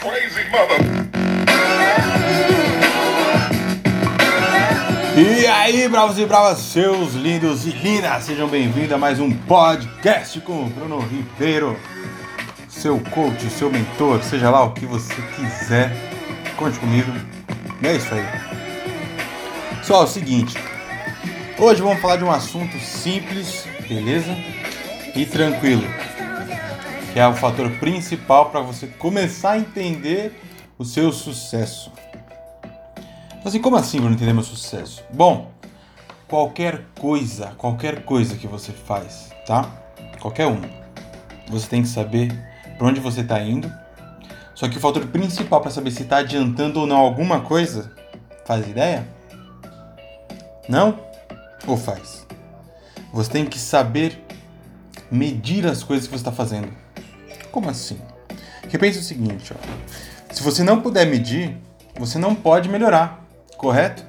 crazy. E aí, bravos e bravas, seus lindos e lindas, sejam bem-vindos a mais um podcast com o Bruno Ribeiro, seu coach, seu mentor, seja lá o que você quiser, conte comigo. E é isso aí. Pessoal, é o seguinte, hoje vamos falar de um assunto simples, beleza? E tranquilo, que é o fator principal para você começar a entender o seu sucesso. Assim, como assim, Bruno, entender meu sucesso? Bom, qualquer coisa, qualquer coisa que você faz, tá? Qualquer uma. Você tem que saber para onde você está indo. Só que o fator principal para saber se está adiantando ou não alguma coisa, faz ideia? Não? Ou faz? Você tem que saber medir as coisas que você está fazendo. Como assim? Porque pensa o seguinte, ó. Se você não puder medir, você não pode melhorar correto?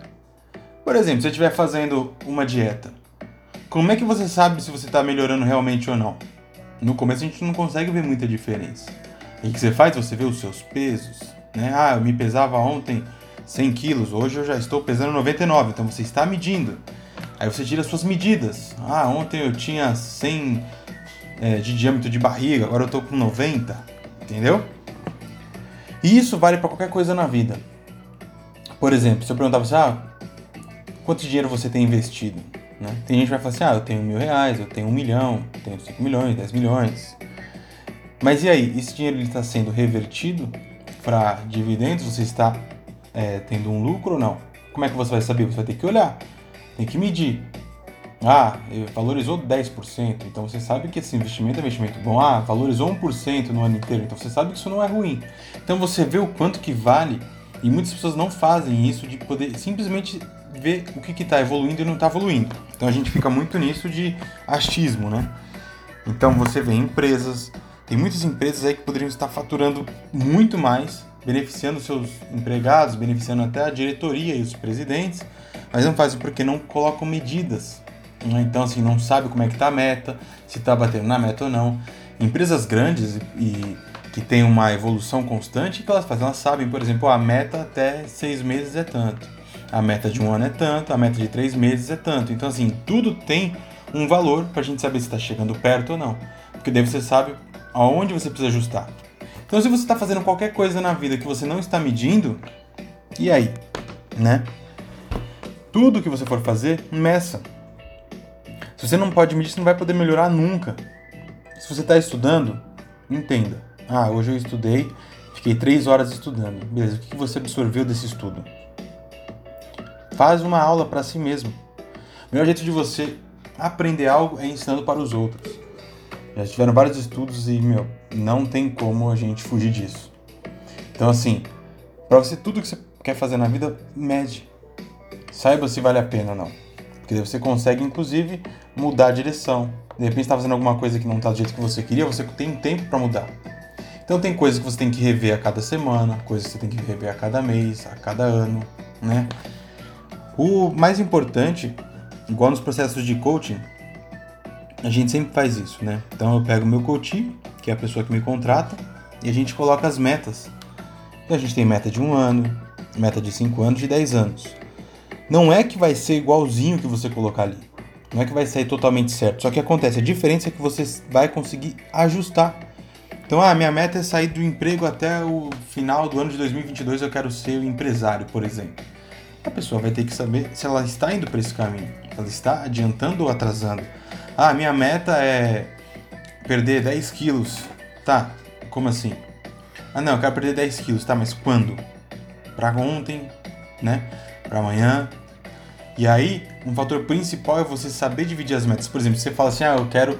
Por exemplo, se você estiver fazendo uma dieta, como é que você sabe se você está melhorando realmente ou não? No começo a gente não consegue ver muita diferença. E o que você faz? Você vê os seus pesos, né? Ah, eu me pesava ontem 100 quilos, hoje eu já estou pesando 99, então você está medindo. Aí você tira as suas medidas. Ah, ontem eu tinha 100 é, de diâmetro de barriga, agora eu estou com 90, entendeu? E isso vale para qualquer coisa na vida. Por exemplo, se eu perguntar pra você, ah, quanto dinheiro você tem investido? Né? Tem gente que vai falar assim, ah, eu tenho mil reais, eu tenho um milhão, eu tenho cinco milhões, dez milhões. Mas e aí, esse dinheiro está sendo revertido para dividendos? Você está é, tendo um lucro ou não? Como é que você vai saber? Você vai ter que olhar, tem que medir. Ah, valorizou 10%, então você sabe que esse investimento é investimento bom. Ah, valorizou 1% no ano inteiro, então você sabe que isso não é ruim. Então você vê o quanto que vale e muitas pessoas não fazem isso de poder simplesmente ver o que está evoluindo e não está evoluindo. Então a gente fica muito nisso de achismo, né? Então você vê empresas, tem muitas empresas aí que poderiam estar faturando muito mais, beneficiando seus empregados, beneficiando até a diretoria e os presidentes, mas não fazem porque não colocam medidas. Né? Então assim, não sabe como é que está a meta, se está batendo na meta ou não. Empresas grandes e que tem uma evolução constante que elas fazem. Elas sabem, por exemplo, a meta até seis meses é tanto, a meta de um ano é tanto, a meta de três meses é tanto. Então, assim, tudo tem um valor para a gente saber se está chegando perto ou não. Porque daí você sabe aonde você precisa ajustar. Então, se você está fazendo qualquer coisa na vida que você não está medindo, e aí? Né? Tudo que você for fazer, meça. Se você não pode medir, você não vai poder melhorar nunca. Se você está estudando, entenda ah, hoje eu estudei, fiquei três horas estudando. Beleza, o que você absorveu desse estudo? Faz uma aula para si mesmo. O melhor jeito de você aprender algo é ensinando para os outros. Já tiveram vários estudos e, meu, não tem como a gente fugir disso. Então, assim, para você, tudo que você quer fazer na vida, mede. Saiba se vale a pena ou não. Você consegue, inclusive, mudar a direção. De repente, está fazendo alguma coisa que não está do jeito que você queria, você tem tempo para mudar. Então tem coisas que você tem que rever a cada semana, coisas que você tem que rever a cada mês, a cada ano, né? O mais importante, igual nos processos de coaching, a gente sempre faz isso, né? Então eu pego meu coach, que é a pessoa que me contrata, e a gente coloca as metas. Então a gente tem meta de um ano, meta de cinco anos, de dez anos. Não é que vai ser igualzinho que você colocar ali. Não é que vai sair totalmente certo. Só que acontece, a diferença é que você vai conseguir ajustar então, ah, minha meta é sair do emprego até o final do ano de 2022, eu quero ser um empresário, por exemplo. A pessoa vai ter que saber se ela está indo para esse caminho, ela está adiantando ou atrasando. Ah, minha meta é perder 10 quilos. Tá, como assim? Ah, não, eu quero perder 10 quilos, tá, mas quando? Para ontem, né? Para amanhã. E aí, um fator principal é você saber dividir as metas. Por exemplo, você fala assim, ah, eu quero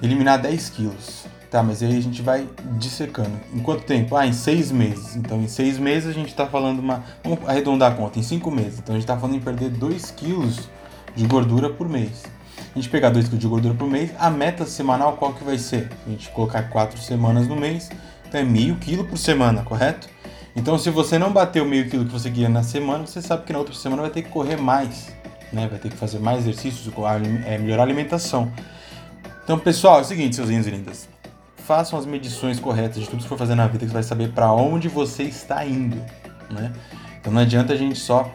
eliminar 10 quilos. Tá, mas aí a gente vai dissecando. Em quanto tempo? Ah, em seis meses. Então, em seis meses a gente está falando uma. Vamos arredondar a conta, em cinco meses. Então, a gente está falando em perder 2 quilos de gordura por mês. A gente pegar 2 quilos de gordura por mês, a meta semanal qual que vai ser? A gente colocar quatro semanas no mês, então é meio quilo por semana, correto? Então, se você não bater o meio quilo que você queria na semana, você sabe que na outra semana vai ter que correr mais, né? Vai ter que fazer mais exercícios, é, melhorar a alimentação. Então, pessoal, é o seguinte, seus lindos e lindas. Façam as medições corretas de tudo que for fazer na vida, que você vai saber para onde você está indo, né? Então não adianta a gente só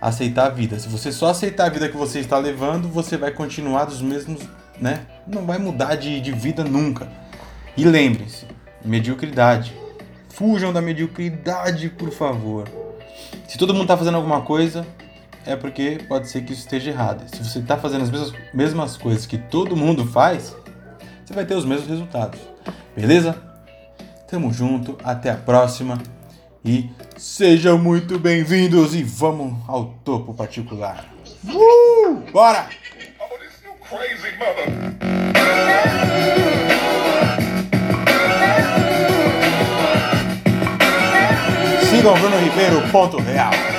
aceitar a vida. Se você só aceitar a vida que você está levando, você vai continuar dos mesmos, né? Não vai mudar de, de vida nunca. E lembre-se, mediocridade. Fujam da mediocridade, por favor. Se todo mundo está fazendo alguma coisa, é porque pode ser que isso esteja errado. Se você está fazendo as mesmas, mesmas coisas que todo mundo faz, você vai ter os mesmos resultados. Beleza? Tamo junto, até a próxima e sejam muito bem-vindos e vamos ao topo particular. Uh, bora! Sigam Bruno Ribeiro, ponto real.